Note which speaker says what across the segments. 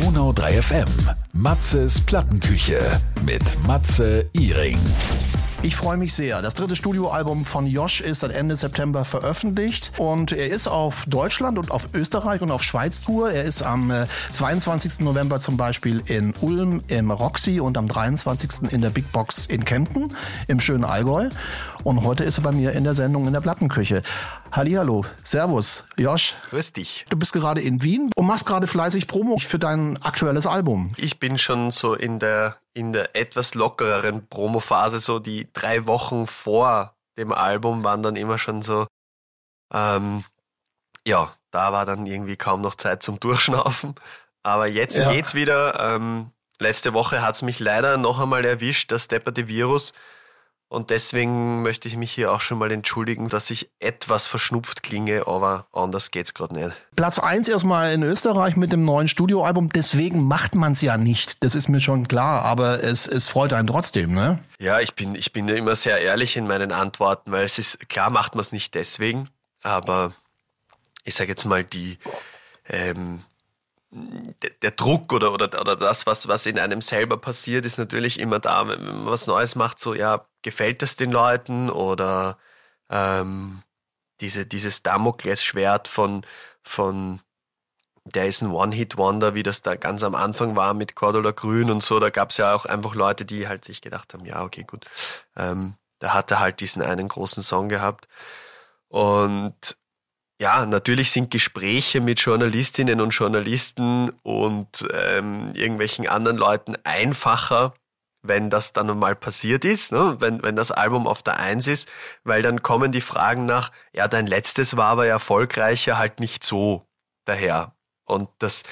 Speaker 1: Donau 3 FM. Matzes Plattenküche mit Matze Iring.
Speaker 2: Ich freue mich sehr. Das dritte Studioalbum von Josh ist seit Ende September veröffentlicht und er ist auf Deutschland und auf Österreich und auf Schweiz Tour. Er ist am 22. Äh, November zum Beispiel in Ulm im Roxy und am 23. in der Big Box in Kempten im schönen Allgäu. Und heute ist er bei mir in der Sendung in der Plattenküche. Hallihallo, Servus, Josh.
Speaker 3: Grüß dich.
Speaker 2: Du bist gerade in Wien und machst gerade fleißig Promo für dein aktuelles Album.
Speaker 3: Ich bin schon so in der, in der etwas lockereren Promophase, so die drei Wochen vor dem Album waren dann immer schon so, ähm, ja, da war dann irgendwie kaum noch Zeit zum Durchschnaufen. Aber jetzt ja. geht's wieder. Ähm, letzte Woche hat's mich leider noch einmal erwischt, das depperte Virus. Und deswegen möchte ich mich hier auch schon mal entschuldigen, dass ich etwas verschnupft klinge, aber anders geht's gerade nicht.
Speaker 2: Platz eins erstmal in Österreich mit dem neuen Studioalbum. Deswegen macht man es ja nicht. Das ist mir schon klar, aber es, es freut einen trotzdem, ne?
Speaker 3: Ja, ich bin, ich bin ja immer sehr ehrlich in meinen Antworten, weil es ist, klar macht man es nicht deswegen, aber ich sage jetzt mal, die, ähm, der Druck oder, oder, oder das, was, was in einem selber passiert, ist natürlich immer da, wenn man was Neues macht, so, ja, gefällt das den Leuten? Oder ähm, diese, dieses Damoklesschwert von, von der ist ein One-Hit-Wonder, wie das da ganz am Anfang war mit Cordula Grün und so, da gab es ja auch einfach Leute, die halt sich gedacht haben, ja, okay, gut, ähm, da hat er halt diesen einen großen Song gehabt. Und ja, natürlich sind Gespräche mit Journalistinnen und Journalisten und ähm, irgendwelchen anderen Leuten einfacher, wenn das dann mal passiert ist, ne? wenn, wenn das Album auf der Eins ist, weil dann kommen die Fragen nach, ja, dein letztes war aber erfolgreicher halt nicht so daher. Und das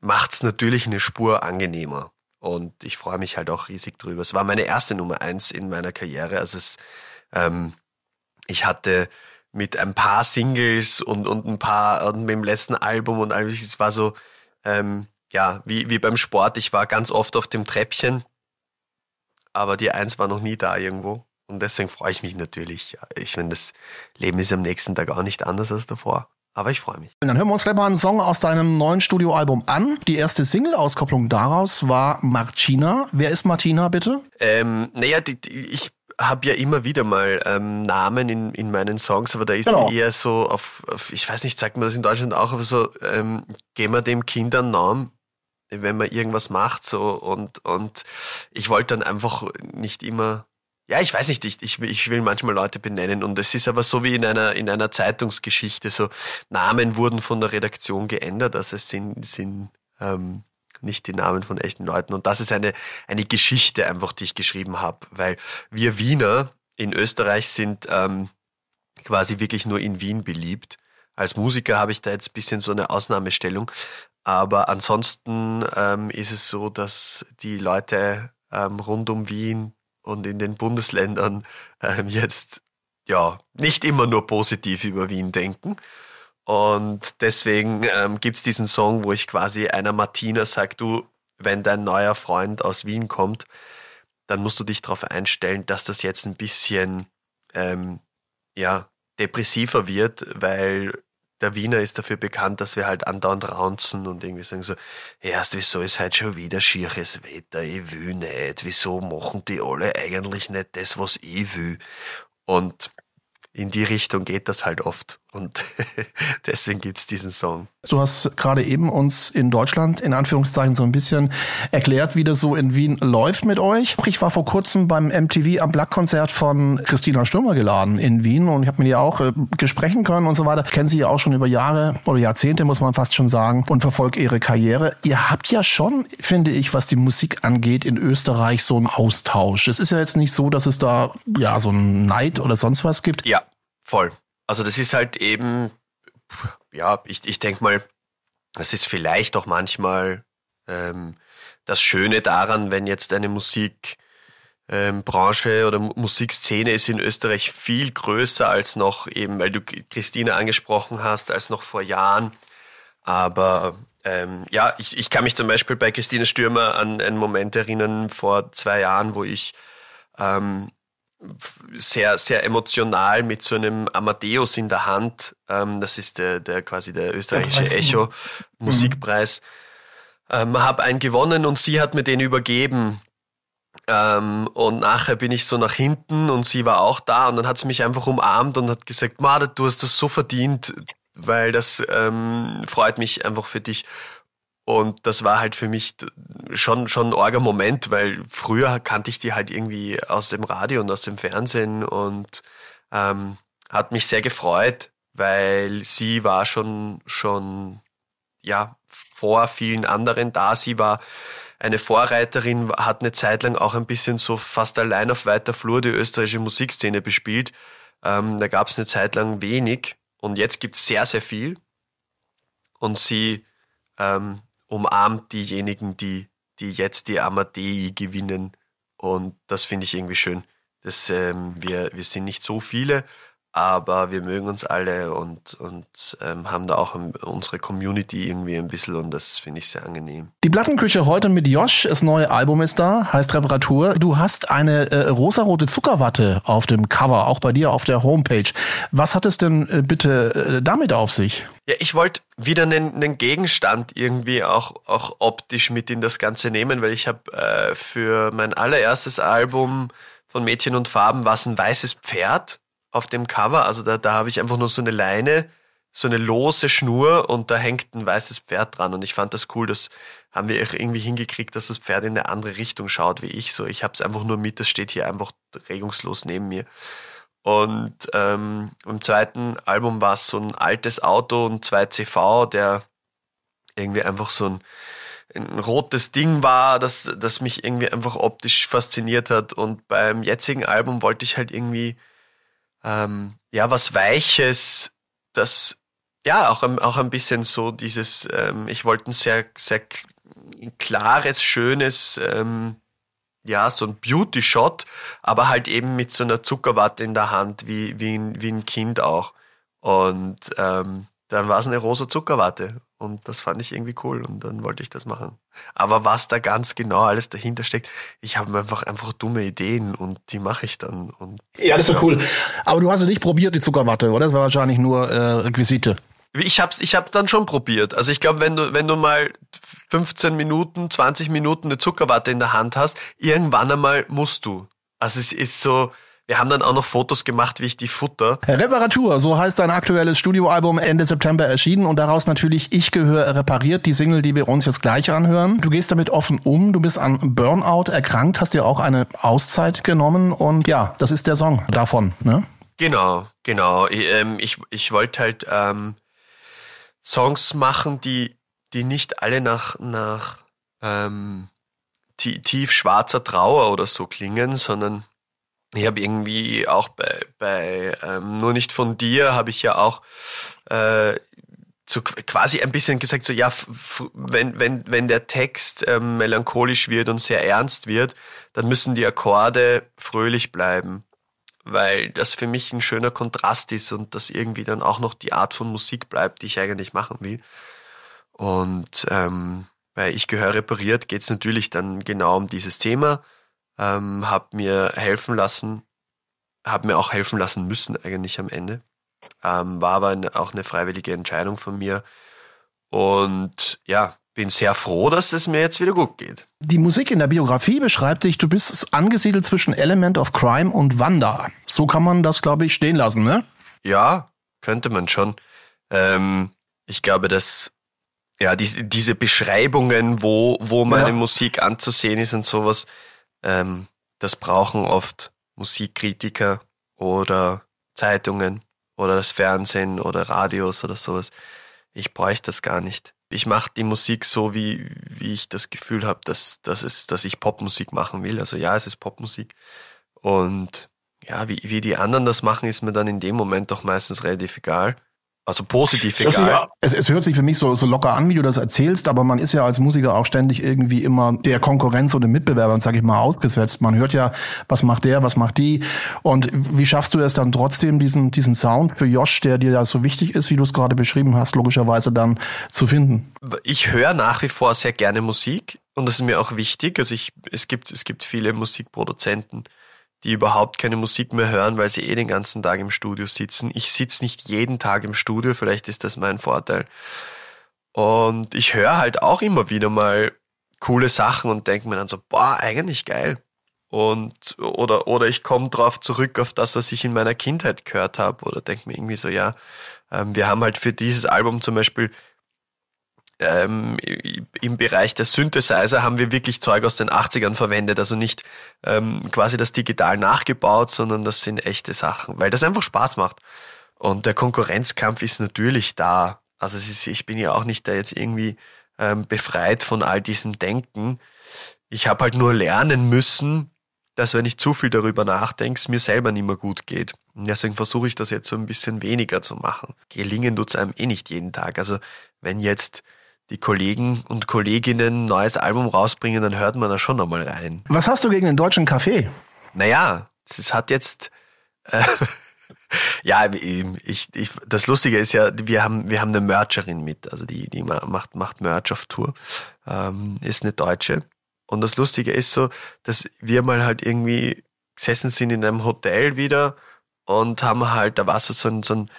Speaker 3: macht's natürlich eine Spur angenehmer. Und ich freue mich halt auch riesig drüber. Es war meine erste Nummer eins in meiner Karriere. Also es, ähm, ich hatte mit ein paar Singles und, und ein paar und mit dem letzten Album und alles. Es war so, ähm, ja, wie, wie beim Sport. Ich war ganz oft auf dem Treppchen, aber die Eins war noch nie da irgendwo. Und deswegen freue ich mich natürlich. Ich finde, das Leben ist am nächsten Tag auch nicht anders als davor. Aber ich freue mich.
Speaker 2: Und dann hören wir uns gleich mal einen Song aus deinem neuen Studioalbum an. Die erste Single-Auskopplung daraus war Martina. Wer ist Martina, bitte?
Speaker 3: Ähm, naja, die, die, ich habe ja immer wieder mal ähm, Namen in, in meinen Songs, aber da ist genau. eher so auf, auf, ich weiß nicht, sagt man das in Deutschland auch, aber so, ähm, geben wir dem Kind einen Namen, wenn man irgendwas macht, so und, und ich wollte dann einfach nicht immer, ja, ich weiß nicht, ich, ich, ich will manchmal Leute benennen und es ist aber so wie in einer, in einer Zeitungsgeschichte, so Namen wurden von der Redaktion geändert, also es sind, sind ähm, nicht die Namen von echten Leuten. Und das ist eine, eine Geschichte einfach, die ich geschrieben habe, weil wir Wiener in Österreich sind ähm, quasi wirklich nur in Wien beliebt. Als Musiker habe ich da jetzt ein bisschen so eine Ausnahmestellung. Aber ansonsten ähm, ist es so, dass die Leute ähm, rund um Wien und in den Bundesländern ähm, jetzt ja nicht immer nur positiv über Wien denken. Und deswegen ähm, gibt es diesen Song, wo ich quasi einer Martina sage, du, wenn dein neuer Freund aus Wien kommt, dann musst du dich darauf einstellen, dass das jetzt ein bisschen ähm, ja, depressiver wird, weil der Wiener ist dafür bekannt, dass wir halt andauernd raunzen und irgendwie sagen so, erst wieso ist halt schon wieder schieres Wetter, ich will nicht, wieso machen die alle eigentlich nicht das, was ich will? Und in die Richtung geht das halt oft. Und deswegen gibt's diesen Song.
Speaker 2: Du hast gerade eben uns in Deutschland in Anführungszeichen so ein bisschen erklärt, wie das so in Wien läuft mit euch. Ich war vor kurzem beim MTV am Black-Konzert von Christina Stürmer geladen in Wien und ich habe mit ihr auch äh, gesprechen können und so weiter. Ich kenne sie ja auch schon über Jahre oder Jahrzehnte, muss man fast schon sagen, und verfolge ihre Karriere. Ihr habt ja schon, finde ich, was die Musik angeht, in Österreich so einen Austausch. Es ist ja jetzt nicht so, dass es da ja so einen Neid oder sonst was gibt.
Speaker 3: Ja, voll. Also das ist halt eben, ja, ich, ich denke mal, das ist vielleicht auch manchmal ähm, das Schöne daran, wenn jetzt eine Musikbranche ähm, oder Musikszene ist in Österreich viel größer als noch eben, weil du Christina angesprochen hast, als noch vor Jahren. Aber ähm, ja, ich, ich kann mich zum Beispiel bei Christine Stürmer an einen Moment erinnern vor zwei Jahren, wo ich ähm, sehr, sehr emotional mit so einem Amadeus in der Hand. Ähm, das ist der, der quasi der österreichische Echo-Musikpreis. ähm, habe einen gewonnen und sie hat mir den übergeben. Ähm, und nachher bin ich so nach hinten und sie war auch da und dann hat sie mich einfach umarmt und hat gesagt, Mada, du hast das so verdient, weil das ähm, freut mich einfach für dich. Und das war halt für mich schon, schon ein orger Moment, weil früher kannte ich die halt irgendwie aus dem Radio und aus dem Fernsehen und ähm, hat mich sehr gefreut, weil sie war schon, schon, ja, vor vielen anderen da. Sie war eine Vorreiterin, hat eine Zeit lang auch ein bisschen so fast allein auf weiter Flur die österreichische Musikszene bespielt. Ähm, da gab es eine Zeit lang wenig und jetzt gibt es sehr, sehr viel. Und sie ähm, umarmt diejenigen, die, die jetzt die Amadei gewinnen. Und das finde ich irgendwie schön. Das, ähm, wir, wir sind nicht so viele, aber wir mögen uns alle und, und ähm, haben da auch unsere Community irgendwie ein bisschen und das finde ich sehr angenehm.
Speaker 2: Die Plattenküche heute mit Josh, das neue Album ist da, heißt Reparatur. Du hast eine äh, rosarote Zuckerwatte auf dem Cover, auch bei dir auf der Homepage. Was hat es denn äh, bitte äh, damit auf sich?
Speaker 3: Ja, ich wollte wieder einen, einen, Gegenstand irgendwie auch, auch optisch mit in das Ganze nehmen, weil ich habe äh, für mein allererstes Album von Mädchen und Farben was ein weißes Pferd auf dem Cover. Also da, da habe ich einfach nur so eine Leine, so eine lose Schnur und da hängt ein weißes Pferd dran. Und ich fand das cool, das haben wir irgendwie hingekriegt, dass das Pferd in eine andere Richtung schaut wie ich. So, ich habe es einfach nur mit, das steht hier einfach regungslos neben mir. Und ähm, im zweiten Album war es so ein altes Auto und zwei CV, der irgendwie einfach so ein, ein rotes Ding war, das, das mich irgendwie einfach optisch fasziniert hat. Und beim jetzigen Album wollte ich halt irgendwie ähm, ja, was Weiches, das ja auch, auch ein bisschen so dieses, ähm, ich wollte ein sehr, sehr klares, schönes, ähm, ja, so ein Beauty-Shot, aber halt eben mit so einer Zuckerwatte in der Hand, wie, wie, ein, wie ein Kind auch. Und ähm, dann war es eine rosa Zuckerwatte. Und das fand ich irgendwie cool und dann wollte ich das machen. Aber was da ganz genau alles dahinter steckt, ich habe einfach einfach dumme Ideen und die mache ich dann. Und
Speaker 2: ja, das ist ja cool. Aber du hast ja nicht probiert, die Zuckerwatte, oder? Das war wahrscheinlich nur äh, Requisite.
Speaker 3: Ich hab's, ich hab dann schon probiert. Also ich glaube, wenn du, wenn du mal 15 Minuten, 20 Minuten eine Zuckerwatte in der Hand hast, irgendwann einmal musst du. Also es ist so, wir haben dann auch noch Fotos gemacht, wie ich die futter.
Speaker 2: Reparatur, so heißt dein aktuelles Studioalbum Ende September erschienen und daraus natürlich Ich gehöre repariert, die Single, die wir uns jetzt gleich anhören. Du gehst damit offen um, du bist an Burnout erkrankt, hast dir auch eine Auszeit genommen und ja, das ist der Song davon, ne?
Speaker 3: Genau, genau. Ich, ähm, ich, ich wollte halt ähm, Songs machen, die, die nicht alle nach, nach ähm, tief schwarzer Trauer oder so klingen, sondern ich habe irgendwie auch bei, bei ähm, Nur nicht von dir habe ich ja auch äh, so quasi ein bisschen gesagt, so ja, wenn, wenn, wenn der Text ähm, melancholisch wird und sehr ernst wird, dann müssen die Akkorde fröhlich bleiben, weil das für mich ein schöner Kontrast ist und das irgendwie dann auch noch die Art von Musik bleibt, die ich eigentlich machen will. Und ähm, bei Ich gehöre repariert geht es natürlich dann genau um dieses Thema ähm, habe mir helfen lassen, habe mir auch helfen lassen müssen eigentlich am Ende. Ähm, war aber auch eine freiwillige Entscheidung von mir. Und ja, bin sehr froh, dass es mir jetzt wieder gut geht.
Speaker 2: Die Musik in der Biografie beschreibt dich, du bist angesiedelt zwischen Element of Crime und Wanda. So kann man das, glaube ich, stehen lassen, ne?
Speaker 3: Ja, könnte man schon. Ähm, ich glaube, dass ja, diese, diese Beschreibungen, wo, wo meine ja. Musik anzusehen ist und sowas, ähm, das brauchen oft Musikkritiker oder Zeitungen oder das Fernsehen oder Radios oder sowas. Ich bräuchte das gar nicht. Ich mache die Musik so, wie, wie ich das Gefühl habe, dass, dass, dass ich Popmusik machen will. Also ja, es ist Popmusik. Und ja, wie, wie die anderen das machen, ist mir dann in dem Moment doch meistens relativ egal. Also positiv egal.
Speaker 2: Ja, es, es hört sich für mich so, so locker an, wie du das erzählst, aber man ist ja als Musiker auch ständig irgendwie immer der Konkurrenz oder Mitbewerbern, sage ich mal, ausgesetzt. Man hört ja, was macht der, was macht die. Und wie schaffst du es dann trotzdem, diesen, diesen Sound für Josh, der dir ja so wichtig ist, wie du es gerade beschrieben hast, logischerweise dann zu finden?
Speaker 3: Ich höre nach wie vor sehr gerne Musik und das ist mir auch wichtig. Also ich, es gibt, es gibt viele Musikproduzenten, die überhaupt keine Musik mehr hören, weil sie eh den ganzen Tag im Studio sitzen. Ich sitze nicht jeden Tag im Studio, vielleicht ist das mein Vorteil. Und ich höre halt auch immer wieder mal coole Sachen und denke mir dann so, boah, eigentlich geil. Und oder oder ich komme drauf zurück auf das, was ich in meiner Kindheit gehört habe oder denke mir irgendwie so, ja, ähm, wir haben halt für dieses Album zum Beispiel ähm, im Bereich der Synthesizer haben wir wirklich Zeug aus den 80ern verwendet, also nicht ähm, quasi das digital nachgebaut, sondern das sind echte Sachen, weil das einfach Spaß macht. Und der Konkurrenzkampf ist natürlich da. Also ist, ich bin ja auch nicht da jetzt irgendwie ähm, befreit von all diesem Denken. Ich habe halt nur lernen müssen, dass wenn ich zu viel darüber nachdenke, es mir selber nicht mehr gut geht. Und deswegen versuche ich das jetzt so ein bisschen weniger zu machen. Gelingen tut's einem eh nicht jeden Tag. Also wenn jetzt die Kollegen und Kolleginnen ein neues Album rausbringen, dann hört man da schon nochmal rein.
Speaker 2: Was hast du gegen den deutschen Kaffee?
Speaker 3: Naja, es hat jetzt äh, ja, ich, ich, das Lustige ist ja, wir haben, wir haben eine Mercherin mit, also die, die macht, macht Merch auf Tour, ähm, ist eine Deutsche. Und das Lustige ist so, dass wir mal halt irgendwie gesessen sind in einem Hotel wieder und haben halt, da war so, so ein, so ein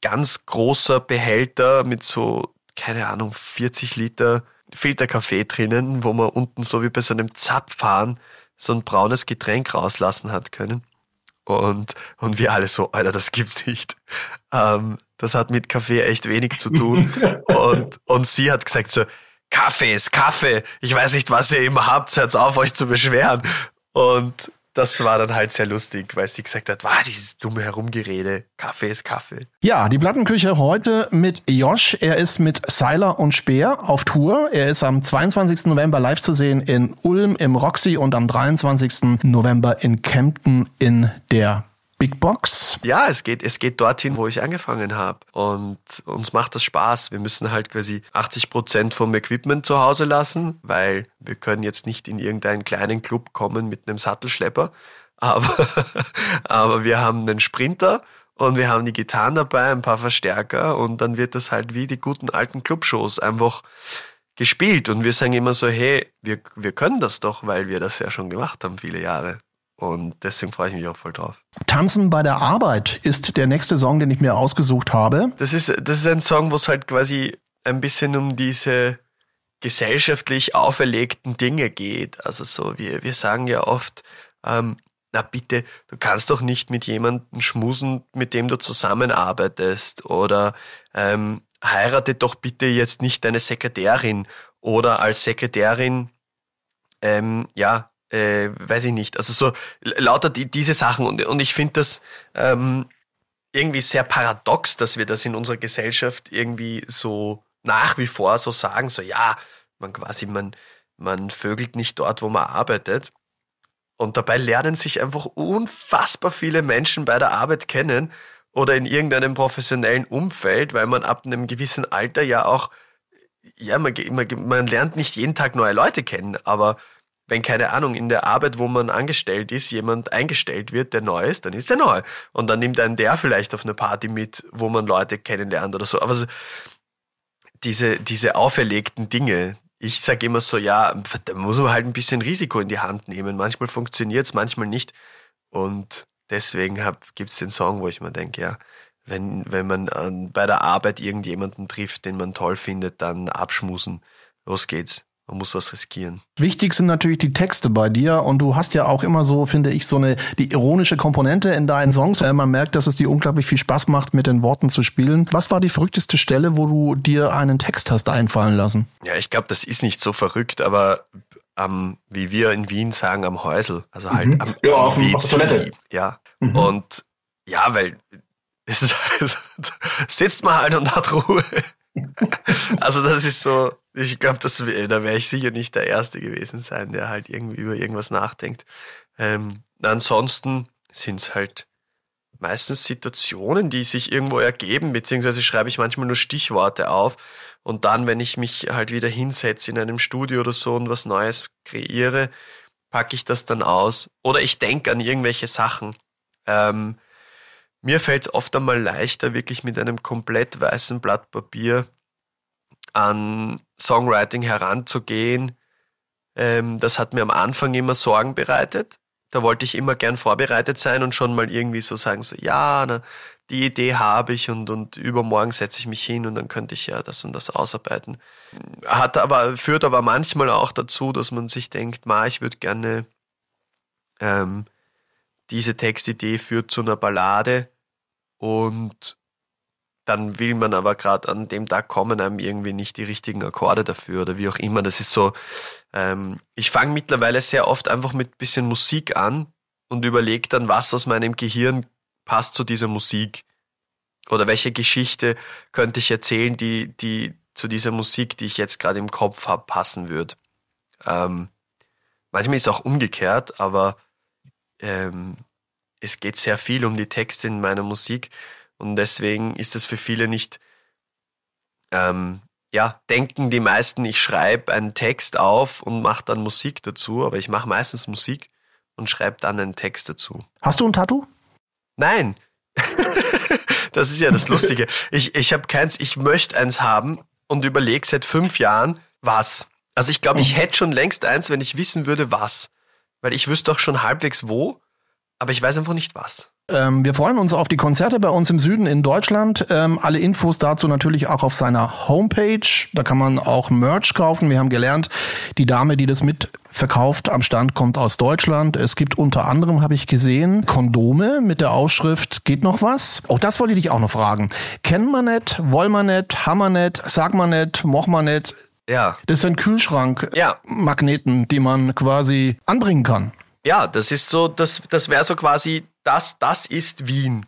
Speaker 3: ganz großer Behälter mit so, keine Ahnung, 40 Liter Filterkaffee drinnen, wo man unten so wie bei so einem Zapfhahn so ein braunes Getränk rauslassen hat können. Und, und wir alle so, Alter, das gibt's nicht. Ähm, das hat mit Kaffee echt wenig zu tun. und, und sie hat gesagt so, Kaffee ist Kaffee. Ich weiß nicht, was ihr immer habt. Hört auf, euch zu beschweren. Und das war dann halt sehr lustig, weil sie gesagt hat, war dieses dumme Herumgerede, Kaffee ist Kaffee.
Speaker 2: Ja, die Plattenküche heute mit Josh. Er ist mit Seiler und Speer auf Tour. Er ist am 22. November live zu sehen in Ulm im Roxy und am 23. November in Kempten in der Big Box?
Speaker 3: Ja, es geht, es geht dorthin, wo ich angefangen habe. Und uns macht das Spaß. Wir müssen halt quasi 80 Prozent vom Equipment zu Hause lassen, weil wir können jetzt nicht in irgendeinen kleinen Club kommen mit einem Sattelschlepper. Aber, aber wir haben einen Sprinter und wir haben die Gitarren dabei, ein paar Verstärker und dann wird das halt wie die guten alten Clubshows einfach gespielt. Und wir sagen immer so, hey, wir, wir können das doch, weil wir das ja schon gemacht haben viele Jahre. Und deswegen freue ich mich auch voll drauf.
Speaker 2: Tanzen bei der Arbeit ist der nächste Song, den ich mir ausgesucht habe.
Speaker 3: Das ist, das ist ein Song, wo es halt quasi ein bisschen um diese gesellschaftlich auferlegten Dinge geht. Also so, wir, wir sagen ja oft, ähm, na bitte, du kannst doch nicht mit jemandem schmusen, mit dem du zusammenarbeitest oder ähm, heirate doch bitte jetzt nicht deine Sekretärin oder als Sekretärin ähm, ja äh, weiß ich nicht. Also so lauter die, diese Sachen und, und ich finde das ähm, irgendwie sehr paradox, dass wir das in unserer Gesellschaft irgendwie so nach wie vor so sagen, so ja, man quasi, man, man vögelt nicht dort, wo man arbeitet. Und dabei lernen sich einfach unfassbar viele Menschen bei der Arbeit kennen oder in irgendeinem professionellen Umfeld, weil man ab einem gewissen Alter ja auch, ja, man, man, man lernt nicht jeden Tag neue Leute kennen, aber wenn keine Ahnung, in der Arbeit, wo man angestellt ist, jemand eingestellt wird, der neu ist, dann ist er neu. Und dann nimmt einen der vielleicht auf eine Party mit, wo man Leute kennenlernt oder so. Aber so, diese, diese auferlegten Dinge, ich sage immer so, ja, da muss man halt ein bisschen Risiko in die Hand nehmen. Manchmal funktioniert es, manchmal nicht. Und deswegen gibt es den Song, wo ich mir denke, ja, wenn, wenn man an, bei der Arbeit irgendjemanden trifft, den man toll findet, dann abschmusen. Los geht's. Man muss was riskieren.
Speaker 2: Wichtig sind natürlich die Texte bei dir und du hast ja auch immer so, finde ich, so eine die ironische Komponente in deinen Songs. Äh, man merkt, dass es dir unglaublich viel Spaß macht, mit den Worten zu spielen. Was war die verrückteste Stelle, wo du dir einen Text hast einfallen lassen?
Speaker 3: Ja, ich glaube, das ist nicht so verrückt, aber am, wie wir in Wien sagen, am Häusel. Also halt mhm. am,
Speaker 4: ja, am auf, WC. auf Toilette.
Speaker 3: Ja. Mhm. Und ja, weil es, sitzt man halt und hat Ruhe. also das ist so, ich glaube, da wäre ich sicher nicht der Erste gewesen sein, der halt irgendwie über irgendwas nachdenkt. Ähm, ansonsten sind es halt meistens Situationen, die sich irgendwo ergeben, beziehungsweise schreibe ich manchmal nur Stichworte auf und dann, wenn ich mich halt wieder hinsetze in einem Studio oder so und was Neues kreiere, packe ich das dann aus. Oder ich denke an irgendwelche Sachen. Ähm, mir fällt es oft einmal leichter, wirklich mit einem komplett weißen Blatt Papier an Songwriting heranzugehen. Ähm, das hat mir am Anfang immer Sorgen bereitet. Da wollte ich immer gern vorbereitet sein und schon mal irgendwie so sagen, so, ja, na, die Idee habe ich und, und übermorgen setze ich mich hin und dann könnte ich ja das und das ausarbeiten. Hat aber, führt aber manchmal auch dazu, dass man sich denkt, ma, ich würde gerne, ähm, diese Textidee führt zu einer Ballade und dann will man aber gerade an dem Tag kommen einem irgendwie nicht die richtigen Akkorde dafür oder wie auch immer. Das ist so, ähm, ich fange mittlerweile sehr oft einfach mit bisschen Musik an und überlege dann, was aus meinem Gehirn passt zu dieser Musik. Oder welche Geschichte könnte ich erzählen, die, die zu dieser Musik, die ich jetzt gerade im Kopf habe, passen würde. Ähm, manchmal ist es auch umgekehrt, aber ähm, es geht sehr viel um die Texte in meiner Musik und deswegen ist es für viele nicht, ähm, ja, denken die meisten, ich schreibe einen Text auf und mache dann Musik dazu, aber ich mache meistens Musik und schreibe dann einen Text dazu.
Speaker 2: Hast du ein Tattoo?
Speaker 3: Nein. das ist ja das Lustige. Ich, ich habe keins, ich möchte eins haben und überlege seit fünf Jahren, was. Also ich glaube, ich hätte schon längst eins, wenn ich wissen würde, was. Weil ich wüsste doch schon halbwegs wo, aber ich weiß einfach nicht was.
Speaker 2: Ähm, wir freuen uns auf die Konzerte bei uns im Süden in Deutschland. Ähm, alle Infos dazu natürlich auch auf seiner Homepage. Da kann man auch Merch kaufen. Wir haben gelernt, die Dame, die das mitverkauft am Stand, kommt aus Deutschland. Es gibt unter anderem, habe ich gesehen, Kondome mit der Ausschrift Geht noch was? Auch das wollte ich dich auch noch fragen. Kennen wir nicht, wollen wir nicht, haben wir nicht, sag wir nicht, moch wir nicht.
Speaker 3: Ja.
Speaker 2: Das sind Kühlschrank-Magneten, ja. die man quasi anbringen kann.
Speaker 3: Ja, das ist so, das, das wäre so quasi, das, das ist Wien.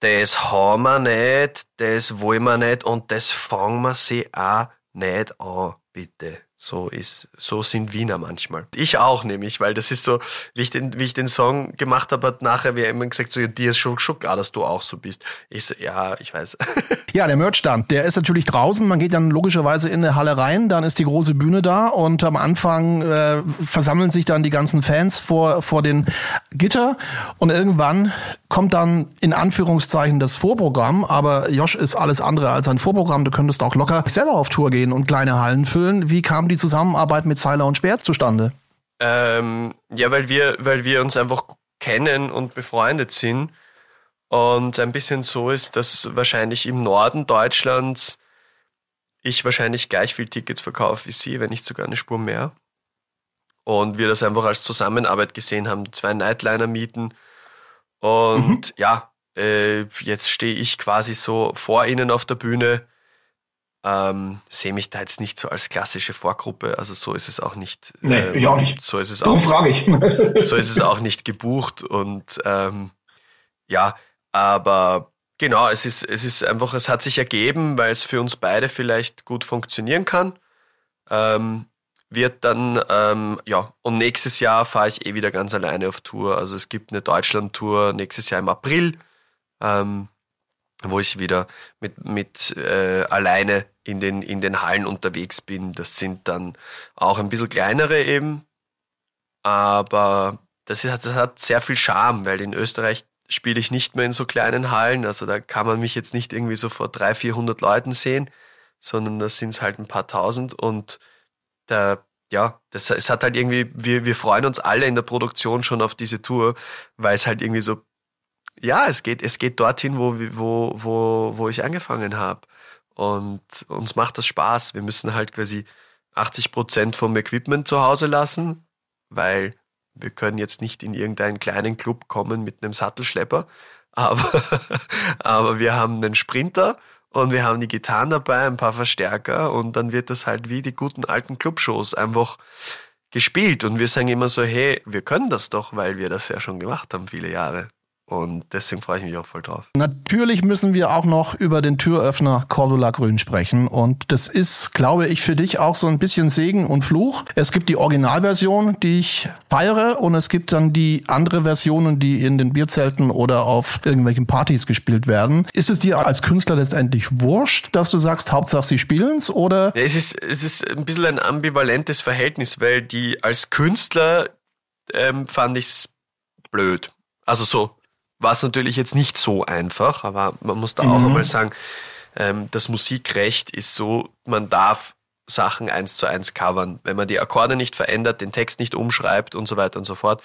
Speaker 3: Das haben wir nicht, das wollen wir nicht und das fangen wir sie auch nicht an, bitte. So ist, so sind Wiener manchmal. Ich auch nämlich, weil das ist so, wie ich den, wie ich den Song gemacht habe, hat nachher wer immer gesagt, so, dir ist schon, klar, dass du auch so bist. Ich so, ja, ich weiß.
Speaker 2: Ja, der Merchstand, der ist natürlich draußen. Man geht dann logischerweise in eine Halle rein, dann ist die große Bühne da und am Anfang äh, versammeln sich dann die ganzen Fans vor, vor den Gitter und irgendwann kommt dann in Anführungszeichen das Vorprogramm, aber Josh ist alles andere als ein Vorprogramm. Du könntest auch locker selber auf Tour gehen und kleine Hallen füllen. Wie kam die Zusammenarbeit mit Seiler und Sperz zustande?
Speaker 3: Ähm, ja, weil wir, weil wir uns einfach kennen und befreundet sind und ein bisschen so ist, dass wahrscheinlich im Norden Deutschlands ich wahrscheinlich gleich viel Tickets verkaufe wie sie, wenn nicht sogar eine Spur mehr. Und wir das einfach als Zusammenarbeit gesehen haben, zwei Nightliner mieten. Und mhm. ja, äh, jetzt stehe ich quasi so vor ihnen auf der Bühne. Ähm, sehe mich da jetzt nicht so als klassische Vorgruppe, also so ist es auch nicht.
Speaker 2: Nee, ähm, ich auch nicht.
Speaker 3: So ist es
Speaker 2: auch.
Speaker 3: frage ich. so ist es auch nicht gebucht und ähm, ja, aber genau, es ist, es ist einfach, es hat sich ergeben, weil es für uns beide vielleicht gut funktionieren kann. Ähm, wird dann, ähm, ja, und nächstes Jahr fahre ich eh wieder ganz alleine auf Tour. Also es gibt eine Deutschland-Tour nächstes Jahr im April, ähm, wo ich wieder mit, mit äh, alleine in den, in den Hallen unterwegs bin. Das sind dann auch ein bisschen kleinere eben, aber das, ist, das hat sehr viel Charme, weil in Österreich spiele ich nicht mehr in so kleinen Hallen. Also da kann man mich jetzt nicht irgendwie so vor 300, 400 Leuten sehen, sondern da sind es halt ein paar tausend und da, ja, das, es hat halt irgendwie, wir, wir freuen uns alle in der Produktion schon auf diese Tour, weil es halt irgendwie so, ja, es geht, es geht dorthin, wo, wo, wo, wo ich angefangen habe. Und uns macht das Spaß. Wir müssen halt quasi 80 Prozent vom Equipment zu Hause lassen, weil wir können jetzt nicht in irgendeinen kleinen Club kommen mit einem Sattelschlepper, aber, aber wir haben einen Sprinter und wir haben die Gitarren dabei, ein paar Verstärker und dann wird das halt wie die guten alten Clubshows einfach gespielt und wir sagen immer so, hey, wir können das doch, weil wir das ja schon gemacht haben viele Jahre. Und deswegen freue ich mich auch voll drauf.
Speaker 2: Natürlich müssen wir auch noch über den Türöffner Cordula Grün sprechen. Und das ist, glaube ich, für dich auch so ein bisschen Segen und Fluch. Es gibt die Originalversion, die ich feiere, und es gibt dann die andere Versionen, die in den Bierzelten oder auf irgendwelchen Partys gespielt werden. Ist es dir als Künstler letztendlich wurscht, dass du sagst, Hauptsache sie spielen's oder?
Speaker 3: Ja, es ist, es ist ein bisschen ein ambivalentes Verhältnis, weil die als Künstler ähm, fand ich's blöd. Also so, war es natürlich jetzt nicht so einfach, aber man muss da mhm. auch einmal sagen, ähm, das Musikrecht ist so, man darf Sachen eins zu eins covern. Wenn man die Akkorde nicht verändert, den Text nicht umschreibt und so weiter und so fort,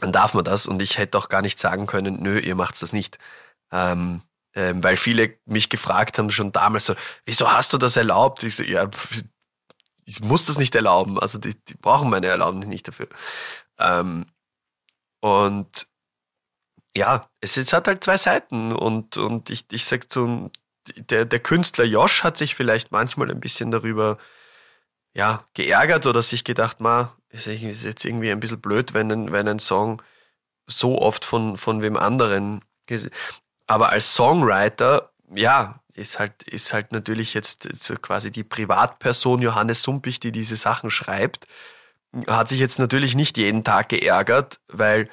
Speaker 3: dann darf man das und ich hätte auch gar nicht sagen können, nö, ihr macht das nicht. Ähm, ähm, weil viele mich gefragt haben schon damals so, wieso hast du das erlaubt? Ich so, ja, ich muss das nicht erlauben. Also die, die brauchen meine Erlaubnis nicht dafür. Ähm, und ja, es, es hat halt zwei Seiten und, und ich, ich sag so, der, der Künstler Josh hat sich vielleicht manchmal ein bisschen darüber ja, geärgert oder sich gedacht, ma, ist jetzt irgendwie ein bisschen blöd, wenn ein, wenn ein Song so oft von, von wem anderen. Aber als Songwriter, ja, ist halt, ist halt natürlich jetzt so quasi die Privatperson Johannes Sumpich, die diese Sachen schreibt, hat sich jetzt natürlich nicht jeden Tag geärgert, weil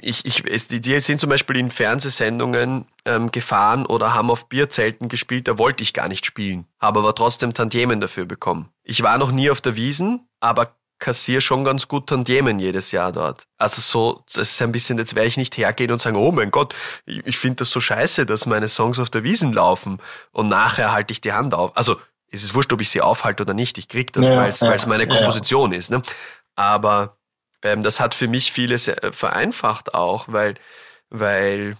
Speaker 3: ich, ich, es, die, die sind zum Beispiel in Fernsehsendungen ähm, gefahren oder haben auf Bierzelten gespielt, da wollte ich gar nicht spielen, habe aber trotzdem Tantiemen dafür bekommen. Ich war noch nie auf der Wiesen, aber kassiere schon ganz gut Tantiemen jedes Jahr dort. Also so, das ist ein bisschen, jetzt werde ich nicht hergehen und sagen, oh mein Gott, ich, ich finde das so scheiße, dass meine Songs auf der Wiesen laufen und nachher halte ich die Hand auf. Also es ist wurscht, ob ich sie aufhalte oder nicht. Ich krieg das, ja, weil es ja, meine Komposition ja. ist. Ne? Aber das hat für mich vieles äh, vereinfacht auch, weil, weil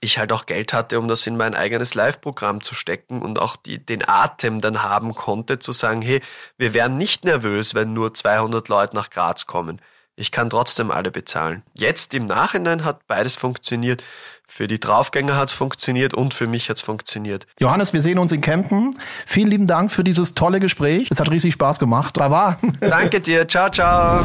Speaker 3: ich halt auch Geld hatte, um das in mein eigenes Live-Programm zu stecken und auch die, den Atem dann haben konnte, zu sagen, hey, wir wären nicht nervös, wenn nur 200 Leute nach Graz kommen. Ich kann trotzdem alle bezahlen. Jetzt im Nachhinein hat beides funktioniert. Für die Draufgänger hat es funktioniert und für mich hat es funktioniert.
Speaker 2: Johannes, wir sehen uns in Kempten. Vielen lieben Dank für dieses tolle Gespräch. Es hat riesig Spaß gemacht. Baba.
Speaker 3: Danke dir. Ciao, ciao.